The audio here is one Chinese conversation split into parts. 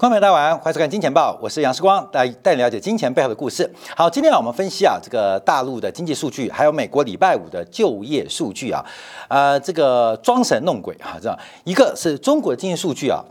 观众朋友大家晚安，欢迎收看《金钱报》，我是杨世光，带带你了解金钱背后的故事。好，今天啊，我们分析啊，这个大陆的经济数据，还有美国礼拜五的就业数据啊，呃，这个装神弄鬼啊，这样一个是中国的经济数据啊，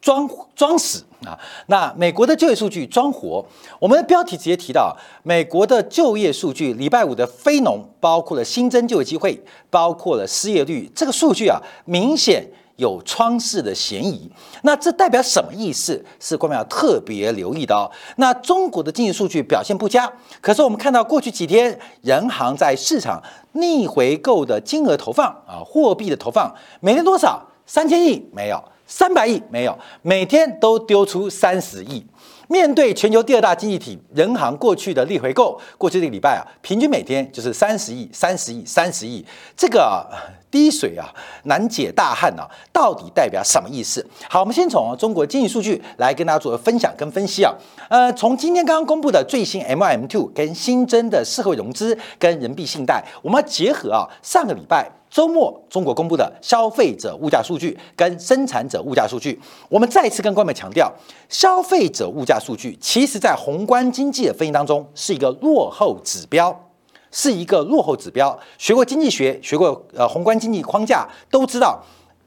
装装死啊，那美国的就业数据装活。我们的标题直接提到，美国的就业数据礼拜五的非农，包括了新增就业机会，包括了失业率，这个数据啊，明显。有窗式的嫌疑，那这代表什么意思？是观众要特别留意的哦。那中国的经济数据表现不佳，可是我们看到过去几天，人行在市场逆回购的金额投放啊，货币的投放每天多少？三千亿没有，三百亿没有，每天都丢出三十亿。面对全球第二大经济体，人行过去的逆回购，过去这个礼拜啊，平均每天就是三十亿、三十亿、三十亿，这个 滴水啊难解大旱啊，到底代表什么意思？好，我们先从中国经济数据来跟大家做分享跟分析啊。呃，从今天刚刚公布的最新 M M two 跟新增的社会融资跟人民币信贷，我们要结合啊上个礼拜。周末，中国公布的消费者物价数据跟生产者物价数据，我们再次跟观众强调，消费者物价数据其实在宏观经济的分析当中是一个落后指标，是一个落后指标。学过经济学，学过呃宏观经济框架，都知道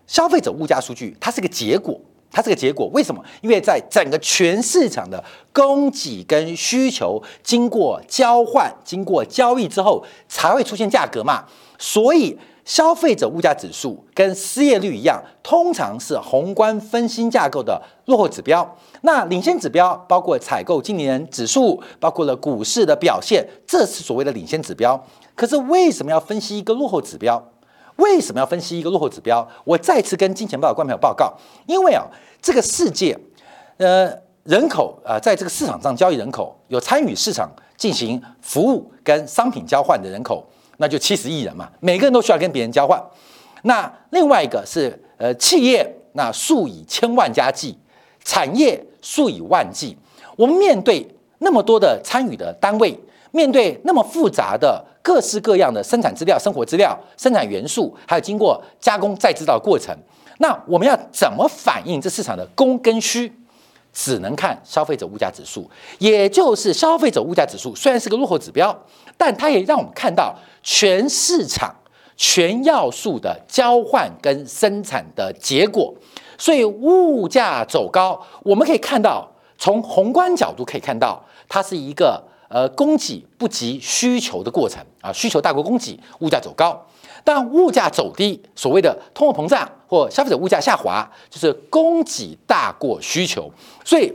消费者物价数据它是个结果，它是个结果。为什么？因为在整个全市场的供给跟需求经过交换、经过交易之后，才会出现价格嘛，所以。消费者物价指数跟失业率一样，通常是宏观分析架构的落后指标。那领先指标包括采购经理人指数，包括了股市的表现，这是所谓的领先指标。可是为什么要分析一个落后指标？为什么要分析一个落后指标？我再次跟金钱报的观众报告，因为啊，这个世界，呃，人口啊，在这个市场上交易人口，有参与市场进行服务跟商品交换的人口。那就七十亿人嘛，每个人都需要跟别人交换。那另外一个是呃企业，那数以千万家计，产业数以万计。我们面对那么多的参与的单位，面对那么复杂的各式各样的生产资料、生活资料、生产元素，还有经过加工再制造的过程，那我们要怎么反映这市场的供跟需？只能看消费者物价指数，也就是消费者物价指数虽然是个落后指标，但它也让我们看到全市场全要素的交换跟生产的结果。所以物价走高，我们可以看到从宏观角度可以看到，它是一个呃供给不及需求的过程啊，需求大过供给，物价走高。但物价走低，所谓的通货膨胀或消费者物价下滑，就是供给大过需求。所以，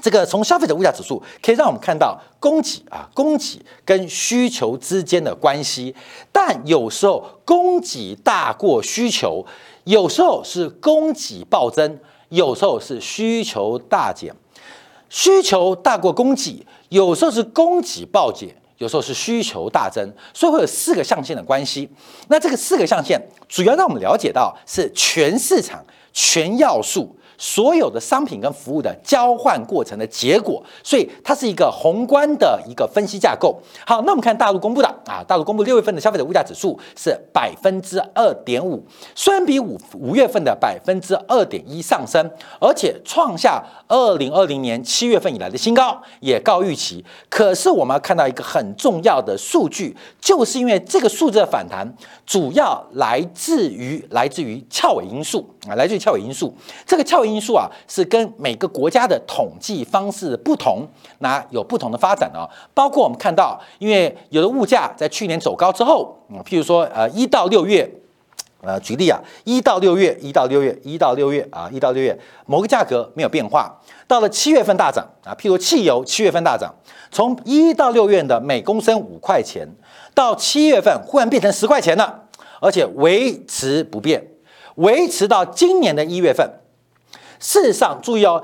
这个从消费者物价指数可以让我们看到供给啊，供给跟需求之间的关系。但有时候供给大过需求，有时候是供给暴增，有时候是需求大减。需求大过供给，有时候是供给暴减。有时候是需求大增，所以会有四个象限的关系。那这个四个象限主要让我们了解到是全市场全要素。所有的商品跟服务的交换过程的结果，所以它是一个宏观的一个分析架构。好，那我们看大陆公布的啊，大陆公布六月份的消费者物价指数是百分之二点五，虽然比五五月份的百分之二点一上升，而且创下二零二零年七月份以来的新高，也高预期。可是我们要看到一个很重要的数据，就是因为这个数字的反弹，主要来自于来自于翘尾因素啊，来自于翘尾因素，这个翘尾。因素啊，是跟每个国家的统计方式不同，那有不同的发展啊。包括我们看到，因为有的物价在去年走高之后，嗯，譬如说呃一到六月，呃举例啊，一到六月，一到六月，一到六月啊，一到六月某个价格没有变化，到了七月份大涨啊，譬如汽油七月份大涨，从一到六月的每公升五块钱，到七月份忽然变成十块钱了，而且维持不变，维持到今年的一月份。事实上，注意哦，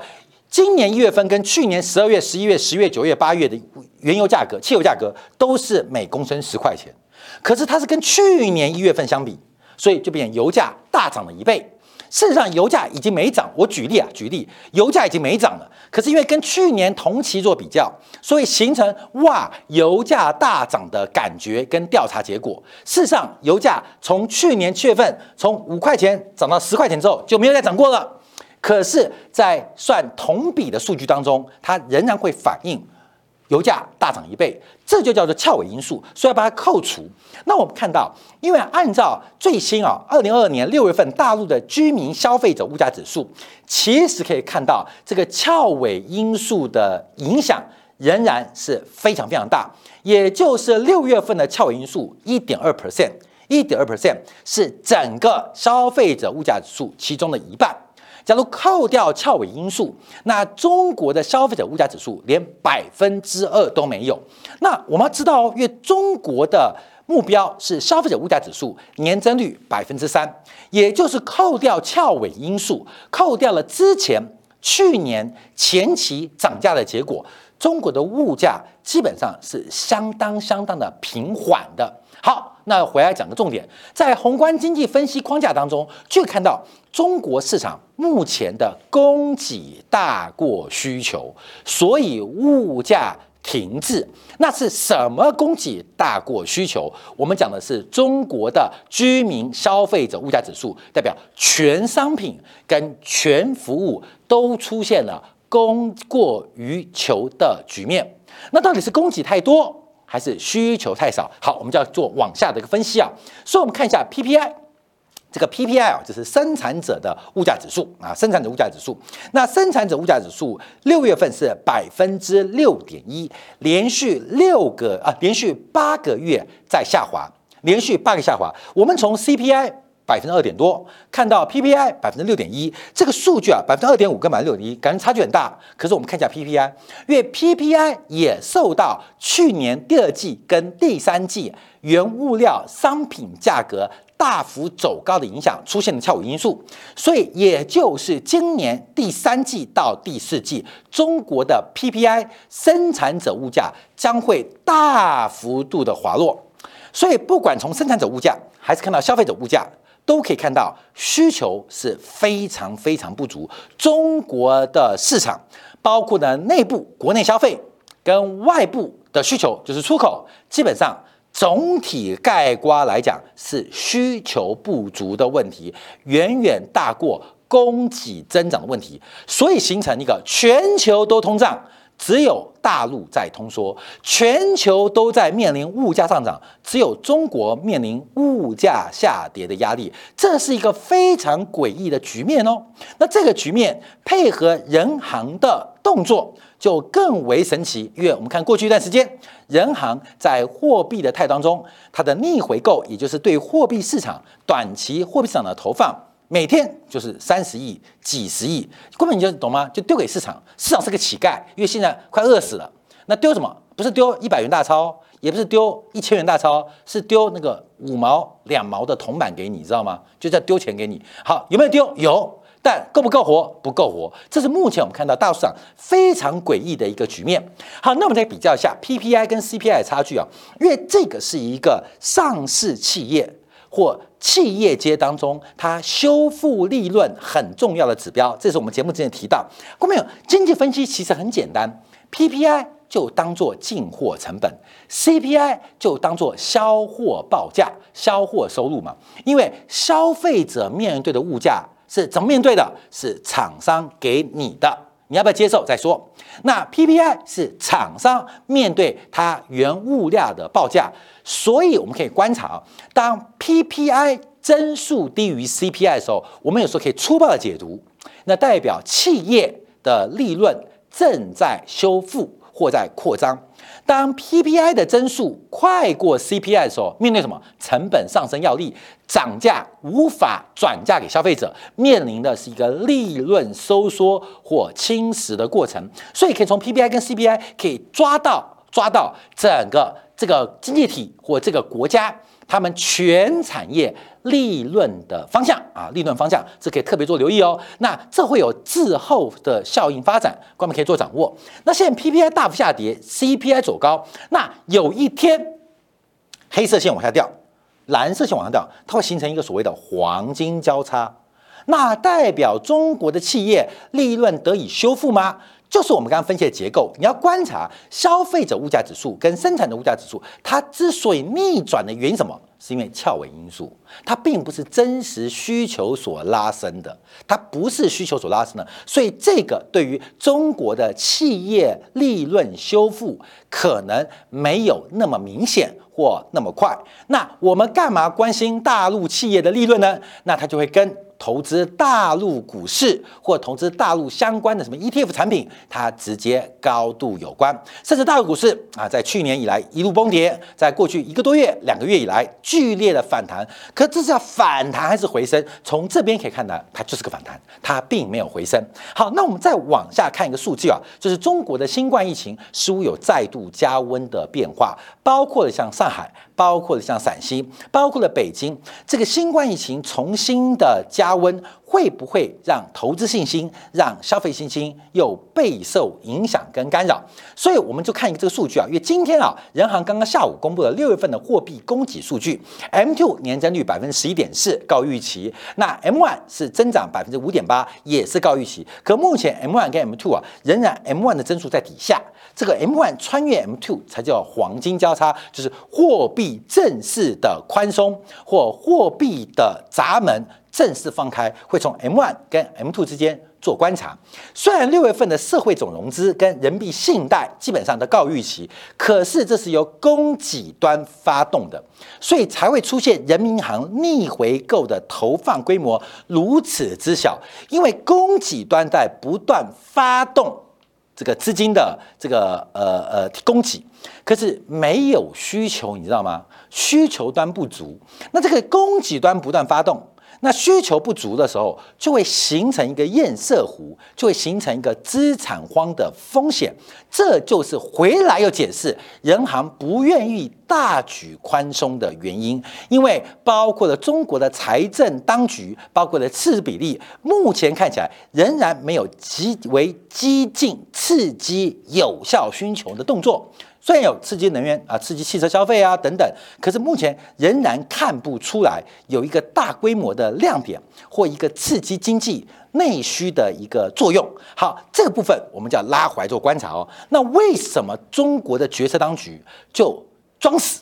今年一月份跟去年十二月、十一月、十月、九月、八月的原油价格、汽油价格都是每公升十块钱，可是它是跟去年一月份相比，所以就变油价大涨了一倍。事实上，油价已经没涨。我举例啊，举例，油价已经没涨了，可是因为跟去年同期做比较，所以形成哇，油价大涨的感觉跟调查结果。事实上，油价从去年七月份从五块钱涨到十块钱之后就没有再涨过了。可是，在算同比的数据当中，它仍然会反映油价大涨一倍，这就叫做翘尾因素，所以要把它扣除。那我们看到，因为按照最新啊，二零二二年六月份大陆的居民消费者物价指数，其实可以看到这个翘尾因素的影响仍然是非常非常大，也就是六月份的翘尾因素一点二 percent。一点二 percent 是整个消费者物价指数其中的一半。假如扣掉翘尾因素，那中国的消费者物价指数连百分之二都没有。那我们要知道，因为中国的目标是消费者物价指数年增率百分之三，也就是扣掉翘尾因素，扣掉了之前去年前期涨价的结果，中国的物价基本上是相当相当的平缓的。好。那回来讲个重点，在宏观经济分析框架当中，就看到中国市场目前的供给大过需求，所以物价停滞。那是什么供给大过需求？我们讲的是中国的居民消费者物价指数，代表全商品跟全服务都出现了供过于求的局面。那到底是供给太多？还是需求太少。好，我们就要做往下的一个分析啊。所以，我们看一下 PPI，这个 PPI 啊，就是生产者的物价指数啊，生产者物价指数。那生产者物价指数六月份是百分之六点一，连续六个啊，连续八个月在下滑，连续八个下滑。我们从 CPI。百分之二点多，看到 PPI 百分之六点一，这个数据啊，百分之二点五跟百分之六点一，感觉差距很大。可是我们看一下 PPI，因为 PPI 也受到去年第二季跟第三季原物料商品价格大幅走高的影响，出现了翘尾因素，所以也就是今年第三季到第四季，中国的 PPI 生产者物价将会大幅度的滑落。所以不管从生产者物价，还是看到消费者物价。都可以看到需求是非常非常不足。中国的市场，包括呢内部国内消费跟外部的需求，就是出口，基本上总体概括来讲是需求不足的问题，远远大过供给增长的问题，所以形成一个全球都通胀。只有大陆在通缩，全球都在面临物价上涨，只有中国面临物价下跌的压力，这是一个非常诡异的局面哦。那这个局面配合人行的动作，就更为神奇。因为我们看过去一段时间，人行在货币的态当中，它的逆回购，也就是对货币市场短期货币市场的投放。每天就是三十亿、几十亿，根本你就懂吗？就丢给市场，市场是个乞丐，因为现在快饿死了。那丢什么？不是丢一百元大钞，也不是丢一千元大钞，是丢那个五毛、两毛的铜板给你，知道吗？就叫丢钱给你。好，有没有丢？有，但够不够活？不够活。这是目前我们看到大市场非常诡异的一个局面。好，那我们再比较一下 PPI 跟 CPI 的差距啊，因为这个是一个上市企业。或企业界当中，它修复利润很重要的指标，这是我们节目之前提到。过没有？经济分析其实很简单，PPI 就当做进货成本，CPI 就当做销货报价、销货收入嘛。因为消费者面对的物价是怎么面对的？是厂商给你的。你要不要接受再说？那 PPI 是厂商面对它原物料的报价，所以我们可以观察，当 PPI 增速低于 CPI 的时候，我们有时候可以粗暴的解读，那代表企业的利润正在修复或在扩张。当 PPI 的增速快过 CPI 的时候，面对什么成本上升要力，涨价无法转嫁给消费者，面临的是一个利润收缩或侵蚀的过程。所以可以从 PPI 跟 CPI 可以抓到抓到整个这个经济体或这个国家。他们全产业利润的方向啊，利润方向这可以特别做留意哦。那这会有滞后的效应发展，我们可以做掌握。那现在 PPI 大幅下跌，CPI 走高，那有一天黑色线往下掉，蓝色线往上掉，它会形成一个所谓的黄金交叉，那代表中国的企业利润得以修复吗？就是我们刚刚分析的结构。你要观察消费者物价指数跟生产的物价指数，它之所以逆转的原因什么？是因为翘尾因素，它并不是真实需求所拉升的，它不是需求所拉升的，所以这个对于中国的企业利润修复可能没有那么明显或那么快。那我们干嘛关心大陆企业的利润呢？那它就会跟。投资大陆股市或投资大陆相关的什么 ETF 产品，它直接高度有关。甚至大陆股市啊，在去年以来一路崩跌，在过去一个多月、两个月以来剧烈的反弹。可这是要反弹还是回升？从这边可以看到，它就是个反弹，它并没有回升。好，那我们再往下看一个数据啊，就是中国的新冠疫情似乎有再度加温的变化，包括了像上海。包括了像陕西，包括了北京，这个新冠疫情重新的加温，会不会让投资信心、让消费信心又备受影响跟干扰？所以我们就看一个这个数据啊，因为今天啊，人行刚刚下午公布了六月份的货币供给数据，M2 年增率百分之十一点四，高预期；那 M1 是增长百分之五点八，也是高预期。可目前 M1 跟 M2 啊，仍然 M1 的增速在底下。这个 M1 穿越 M2 才叫黄金交叉，就是货币正式的宽松或货币的闸门正式放开，会从 M one 跟 M two 之间做观察。虽然六月份的社会总融资跟人民币信贷基本上都告预期，可是这是由供给端发动的，所以才会出现人民银行逆回购的投放规模如此之小，因为供给端在不断发动。这个资金的这个呃呃供给，可是没有需求，你知道吗？需求端不足，那这个供给端不断发动。那需求不足的时候，就会形成一个堰塞湖，就会形成一个资产荒的风险。这就是回来又解释人行不愿意大举宽松的原因，因为包括了中国的财政当局，包括了赤字比例，目前看起来仍然没有极为激进、刺激、有效需求的动作。虽然有刺激能源啊、刺激汽车消费啊等等，可是目前仍然看不出来有一个大规模的亮点或一个刺激经济内需的一个作用。好，这个部分我们就要拉回来做观察哦。那为什么中国的决策当局就装死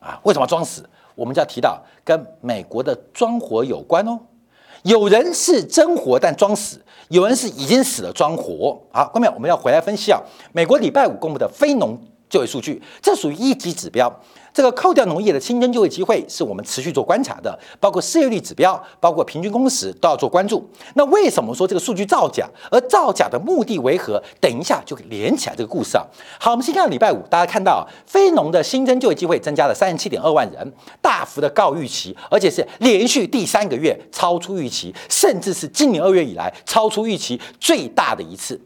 啊？为什么装死？我们就要提到跟美国的装活有关哦。有人是真活但装死。有人是已经死了装活。好，后面我们要回来分析啊，美国礼拜五公布的非农。就业数据，这属于一级指标。这个扣掉农业的新增就业机会，是我们持续做观察的，包括失业率指标，包括平均工时都要做关注。那为什么说这个数据造假？而造假的目的为何？等一下就连起来这个故事啊。好，我们先看礼拜五，大家看到非农的新增就业机会增加了三十七点二万人，大幅的高预期，而且是连续第三个月超出预期，甚至是今年二月以来超出预期最大的一次。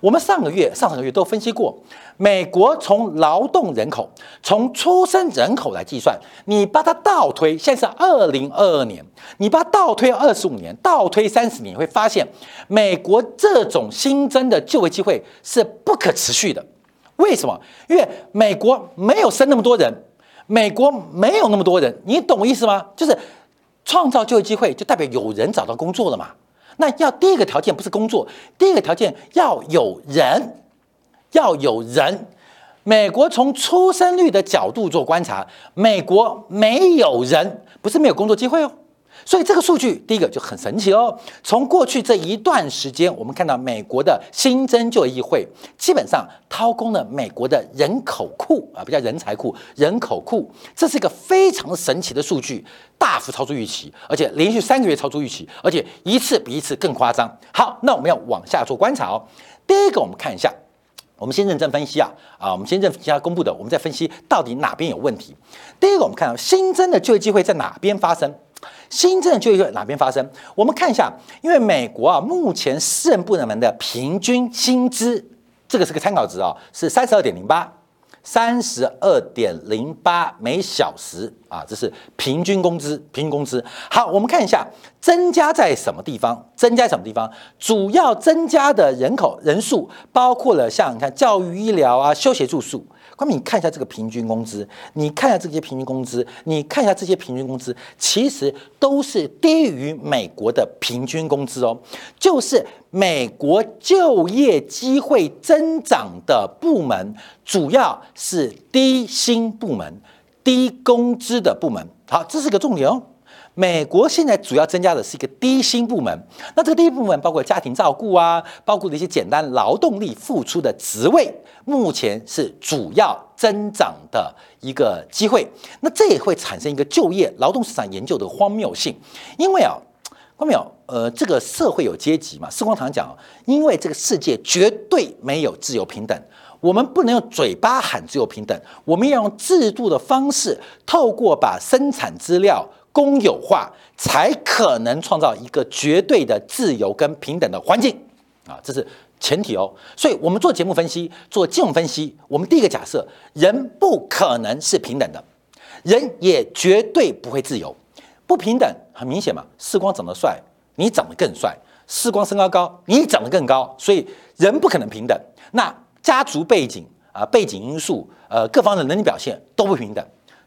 我们上个月、上上个月都分析过，美国从劳动人口、从出生人口来计算，你把它倒推，现在是二零二二年，你把它倒推二十五年、倒推三十年，你会发现，美国这种新增的就业机会是不可持续的。为什么？因为美国没有生那么多人，美国没有那么多人，你懂我意思吗？就是创造就业机会，就代表有人找到工作了嘛。那要第一个条件不是工作，第一个条件要有人，要有人。美国从出生率的角度做观察，美国没有人，不是没有工作机会哦。所以这个数据第一个就很神奇哦。从过去这一段时间，我们看到美国的新增就业议会基本上掏空了美国的人口库啊，不叫人才库，人口库，这是一个非常神奇的数据，大幅超出预期，而且连续三个月超出预期，而且一次比一次更夸张。好，那我们要往下做观察哦。第一个，我们看一下，我们先认真分析啊啊，我们先认真下公布的，我们再分析到底哪边有问题。第一个，我们看到新增的就业机会在哪边发生。新政就业哪边发生？我们看一下，因为美国啊，目前私人部门的平均薪资，这个是个参考值啊，是三十二点零八，三十二点零八每小时啊，这是平均工资，平均工资。好，我们看一下增加在什么地方？增加什么地方？主要增加的人口人数包括了像你看教育、医疗啊、休闲住宿。关明，你看一下这个平均工资，你看一下这些平均工资，你看一下这些平均工资，其实都是低于美国的平均工资哦。就是美国就业机会增长的部门，主要是低薪部门、低工资的部门。好，这是个重点哦。美国现在主要增加的是一个低薪部门，那这个低薪部门包括家庭照顾啊，包括的一些简单劳动力付出的职位，目前是主要增长的一个机会。那这也会产生一个就业劳动市场研究的荒谬性，因为啊，看没有？呃，这个社会有阶级嘛？时光堂讲，因为这个世界绝对没有自由平等，我们不能用嘴巴喊自由平等，我们要用制度的方式，透过把生产资料。公有化才可能创造一个绝对的自由跟平等的环境啊，这是前提哦。所以，我们做节目分析、做金融分析，我们第一个假设，人不可能是平等的，人也绝对不会自由。不平等很明显嘛，世光长得帅，你长得更帅；世光身高高，你长得更高，所以人不可能平等。那家族背景啊、背景因素、呃各方的能力表现都不平等，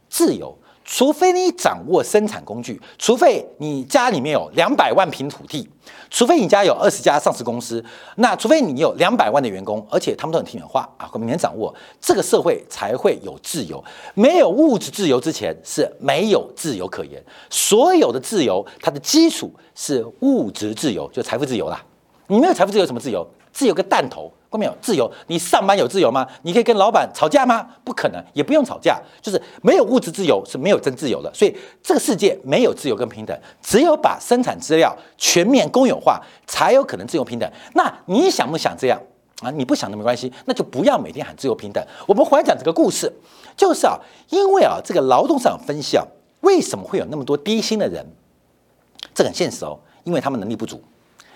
自由。除非你掌握生产工具，除非你家里面有两百万平土地，除非你家有二十家上市公司，那除非你有两百万的员工，而且他们都很听你的话啊，每年掌握这个社会才会有自由。没有物质自由之前是没有自由可言。所有的自由，它的基础是物质自由，就财富自由啦。你没有财富自由，什么自由？自由个弹头！关没有自由？你上班有自由吗？你可以跟老板吵架吗？不可能，也不用吵架，就是没有物质自由是没有真自由的。所以这个世界没有自由跟平等，只有把生产资料全面公有化，才有可能自由平等。那你想不想这样啊？你不想都没关系，那就不要每天喊自由平等。我们回来讲这个故事，就是啊，因为啊，这个劳动市场分析啊，为什么会有那么多低薪的人？这很现实哦，因为他们能力不足，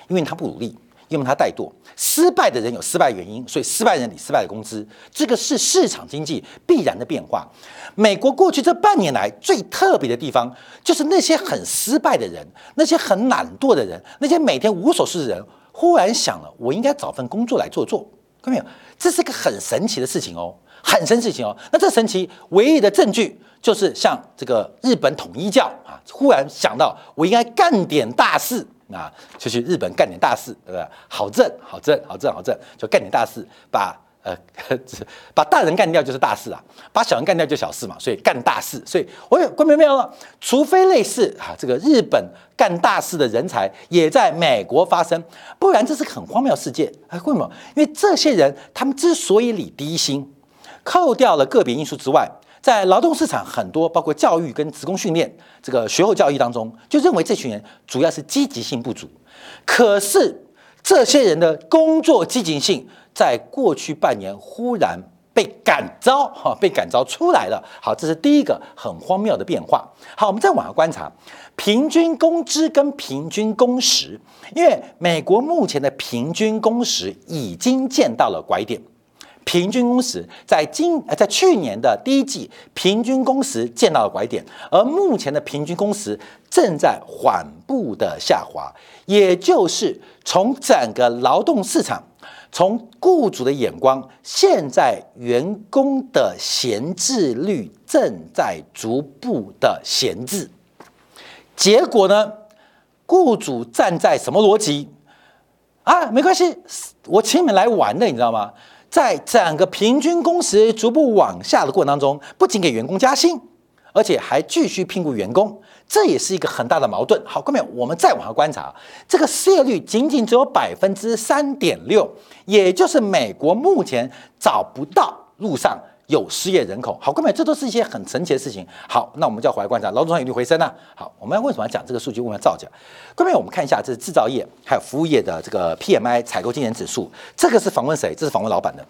因为他不努力。因为他怠惰，失败的人有失败原因，所以失败人领失败的工资，这个是市场经济必然的变化。美国过去这半年来最特别的地方，就是那些很失败的人，那些很懒惰的人，那些每天无所事事的人，忽然想了，我应该找份工作来做做。看到没有？这是个很神奇的事情哦，很神奇哦。那这神奇唯一的证据，就是像这个日本统一教啊，忽然想到我应该干点大事。啊，就去日本干点大事，对不对？好挣，好挣，好挣，好挣，就干点大事，把呃把大人干掉就是大事啊，把小人干掉就小事嘛，所以干大事。所以我有关明没有了？除非类似啊，这个日本干大事的人才也在美国发生，不然这是很荒谬世界。为什么？因为这些人他们之所以理低薪，扣掉了个别因素之外。在劳动市场很多，包括教育跟职工训练这个学后教育当中，就认为这群人主要是积极性不足。可是这些人的工作积极性在过去半年忽然被感召，哈，被感召出来了。好，这是第一个很荒谬的变化。好，我们再往下观察，平均工资跟平均工时，因为美国目前的平均工时已经见到了拐点。平均工时在今呃在去年的第一季，平均工时见到了拐点，而目前的平均工时正在缓步的下滑，也就是从整个劳动市场，从雇主的眼光，现在员工的闲置率正在逐步的闲置，结果呢，雇主站在什么逻辑啊？没关系，我请你们来玩的，你知道吗？在整个平均工时逐步往下的过程当中，不仅给员工加薪，而且还继续聘雇员工，这也是一个很大的矛盾。好，各位，我们再往下观察，这个失业率仅仅只有百分之三点六，也就是美国目前找不到路上。有失业人口，好，各位，这都是一些很神奇的事情。好，那我们就要回来观察劳动参与率回升呢。好，我们为什么要讲这个数据？为什么要造假？各位，我们看一下，这是制造业还有服务业的这个 PMI 采购经理指数。这个是访问谁？这是访问老板的。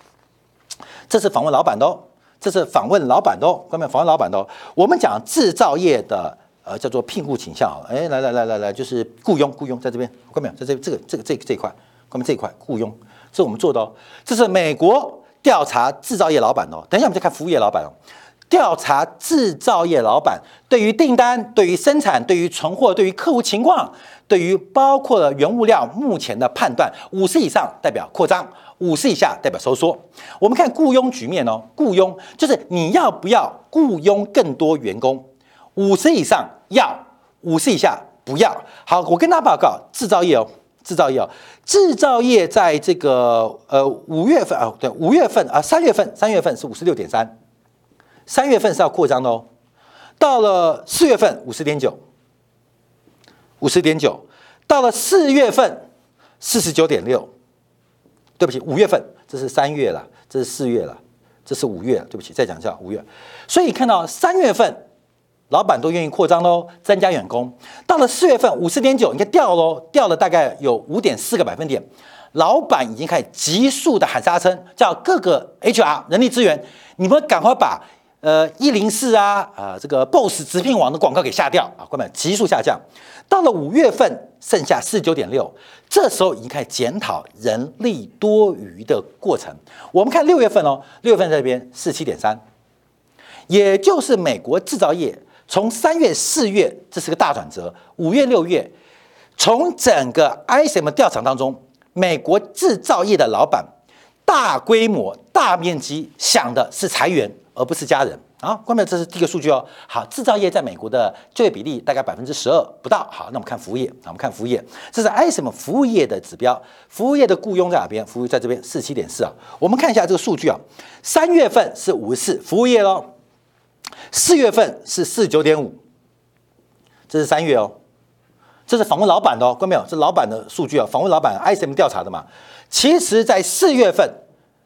这是访问老板的哦。这是访问老板的哦。各位，访问老板的哦。我们讲制造业的呃叫做聘雇倾向。哎，来来来来来，就是雇佣雇佣在这边。各位，在这这个这个这这一块，各位这一块雇佣，这是我们做的哦。这是美国。调查制造业老板哦，等一下我们再看服务业老板哦。调查制造业老板对于订单、对于生产、对于存货、对于客户情况、对于包括了原物料目前的判断，五十以上代表扩张，五十以下代表收缩。我们看雇佣局面哦，雇佣就是你要不要雇佣更多员工，五十以上要，五十以下不要。好，我跟大家报告制造业哦。制造业，制造业在这个呃五月份啊，对五月份啊三月份，三月份是五十六点三，三月份是要扩张的哦。到了四月份五十点九，五十点九，到了四月份四十九点六，对不起，五月份这是三月了，这是四月了，这是五月，对不起，再讲一下五月。所以看到三月份。老板都愿意扩张喽，增加员工。到了四月份，五十点九，你看掉喽，掉了大概有五点四个百分点。老板已经开始急速的喊刹车，叫各个 HR 人力资源，你们赶快把呃一零四啊啊这个 BOSS 直聘网的广告给下掉啊，关门急速下降。到了五月份，剩下四十九点六，这时候已经开始检讨人力多余的过程。我们看六月份哦，六月份这边四七点三，也就是美国制造业。从三月、四月，这是个大转折。五月、六月，从整个 ISM 调查当中，美国制造业的老板大规模、大面积想的是裁员，而不是加人啊。关键这是第一个数据哦。好，制造业在美国的就业比例大概百分之十二不到。好，那我们看服务业啊，我们看服务业，这是 ISM 服务业的指标。服务业的雇佣在哪边？服务在这边四七点四啊。我们看一下这个数据啊，三月份是五十四，服务业喽。四月份是四九点五，这是三月哦，这是访问老板的哦，关没有？这老板的数据啊，访问老板 ISM 调查的嘛。其实，在四月份，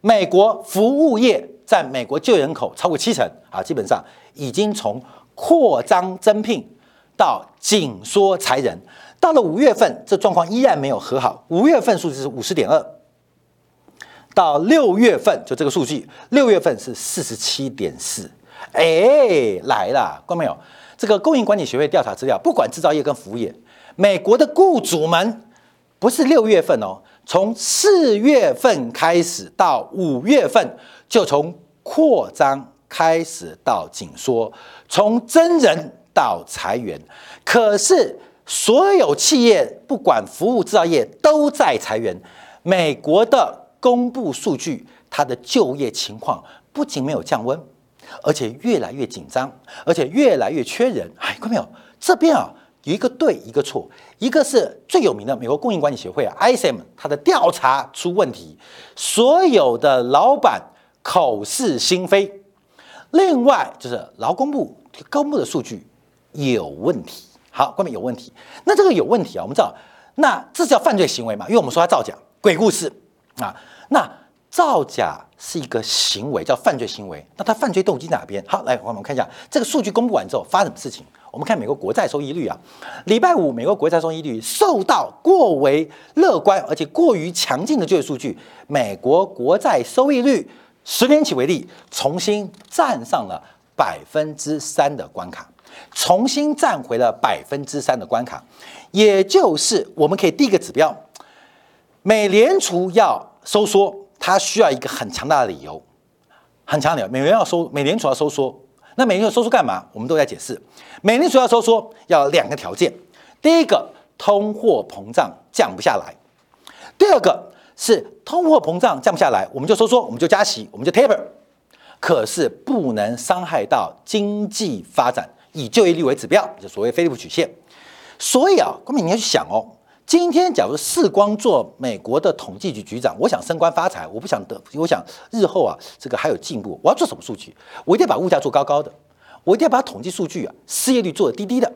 美国服务业占美国就业人口超过七成啊，基本上已经从扩张增聘到紧缩裁人。到了五月份，这状况依然没有和好。五月份数字是五十点二，到六月份就这个数据，六月份是四十七点四。哎，来了，看到没有？这个供应管理学会调查资料，不管制造业跟服务业，美国的雇主们不是六月份哦，从四月份开始到五月份，就从扩张开始到紧缩，从增人到裁员。可是所有企业，不管服务制造业，都在裁员。美国的公布数据，它的就业情况不仅没有降温。而且越来越紧张，而且越来越缺人。哎，看到没有？这边啊有一个对，一个错。一个是最有名的美国供应管理协会啊，ISM，它的调查出问题，所有的老板口是心非。另外就是劳工部公布的数据有问题。好，关面有问题。那这个有问题啊，我们知道，那这叫犯罪行为嘛？因为我们说他造假，鬼故事啊。那造假。是一个行为，叫犯罪行为。那他犯罪动机哪边？好，来我们看一下这个数据公布完之后发生什么事情。我们看美国国债收益率啊，礼拜五美国国债收益率受到过为乐观而且过于强劲的就业数据，美国国债收益率十年期为例，重新站上了百分之三的关卡，重新站回了百分之三的关卡，也就是我们可以第一个指标，美联储要收缩。它需要一个很强大的理由，很强的理由。美元要收，美联储要收缩。那美联储收缩干嘛？我们都在解释。美联储要收缩，要两个条件：第一个，通货膨胀降不下来；第二个是通货膨胀降不下来，我们就收缩，我们就加息，我们就 taper。可是不能伤害到经济发展，以就业率为指标，就所谓菲利普曲线。所以啊，各位你要去想哦。今天，假如世光做美国的统计局局长，我想升官发财，我不想得，我想日后啊，这个还有进步。我要做什么数据？我一定要把物价做高高的，我一定要把统计数据啊，失业率做的低低的。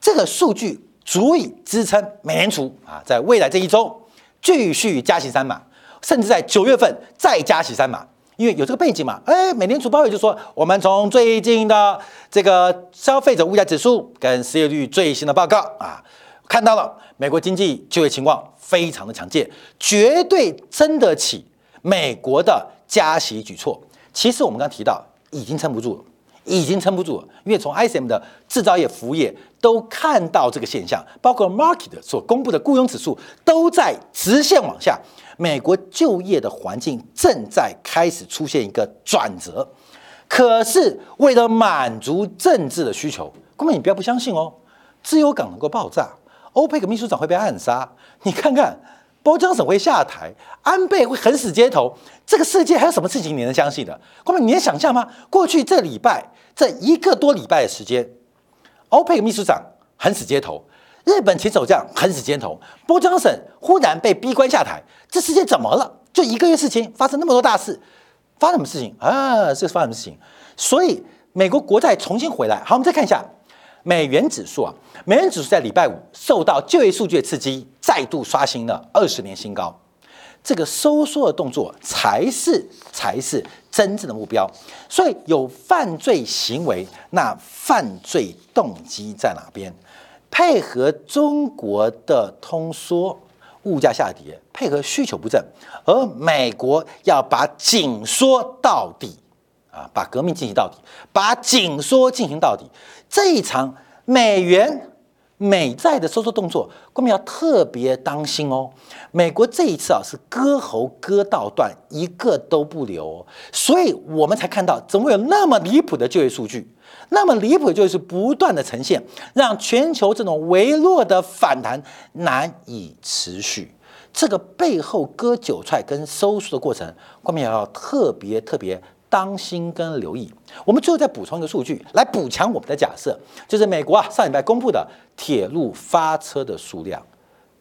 这个数据足以支撑美联储啊，在未来这一周继续加息三码，甚至在九月份再加息三码。因为有这个背景嘛，哎，美联储包委就说，我们从最近的这个消费者物价指数跟失业率最新的报告啊。看到了，美国经济就业情况非常的强劲，绝对撑得起美国的加息举措。其实我们刚提到，已经撑不住了，已经撑不住了。因为从 ISM 的制造业、服务业都看到这个现象，包括 Market 所公布的雇佣指数都在直线往下。美国就业的环境正在开始出现一个转折。可是为了满足政治的需求，各位你不要不相信哦，自由港能够爆炸，欧佩克秘书长会被暗杀，你看看包江省会下台，安倍会横死街头，这个世界还有什么事情你能相信的？各位你能想象吗？过去这礼拜这一个多礼拜的时间，欧佩克秘书长横死街头。日本前首相横死街头，波江省忽然被逼关下台，这世界怎么了？就一个月事情发生那么多大事，发生什么事情啊？这是发生什么事情？所以美国国债重新回来。好，我们再看一下美元指数啊，美元指数在礼拜五受到就业数据的刺激，再度刷新了二十年新高。这个收缩的动作才是才是真正的目标。所以有犯罪行为，那犯罪动机在哪边？配合中国的通缩，物价下跌，配合需求不振，而美国要把紧缩到底，啊，把革命进行到底，把紧缩进行到底，这一场美元美债的收缩动作，我们要特别当心哦。美国这一次啊，是割喉割到断，一个都不留，所以我们才看到怎么会有那么离谱的就业数据。那么离谱就是不断的呈现，让全球这种微弱的反弹难以持续。这个背后割韭菜跟收缩的过程，我们也要特别特别当心跟留意。我们最后再补充一个数据，来补强我们的假设，就是美国啊上礼拜公布的铁路发车的数量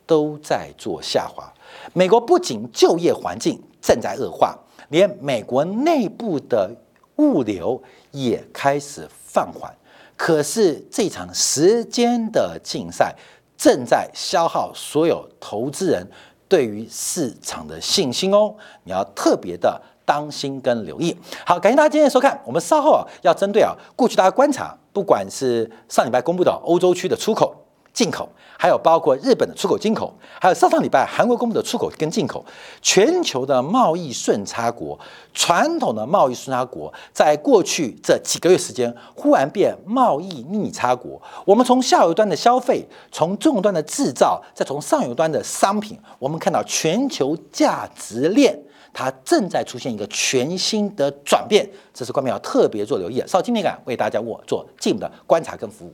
都在做下滑。美国不仅就业环境正在恶化，连美国内部的物流也开始。放缓，可是这场时间的竞赛正在消耗所有投资人对于市场的信心哦，你要特别的当心跟留意。好，感谢大家今天的收看，我们稍后啊要针对啊过去大家观察，不管是上礼拜公布的欧洲区的出口。进口，还有包括日本的出口、进口，还有上上礼拜韩国公布的出口跟进口，全球的贸易顺差国，传统的贸易顺差国，在过去这几个月时间，忽然变贸易逆差国。我们从下游端的消费，从中端的制造，再从上游端的商品，我们看到全球价值链它正在出现一个全新的转变，这是官民要特别做留意。稍今天感为大家我做进一步的观察跟服务。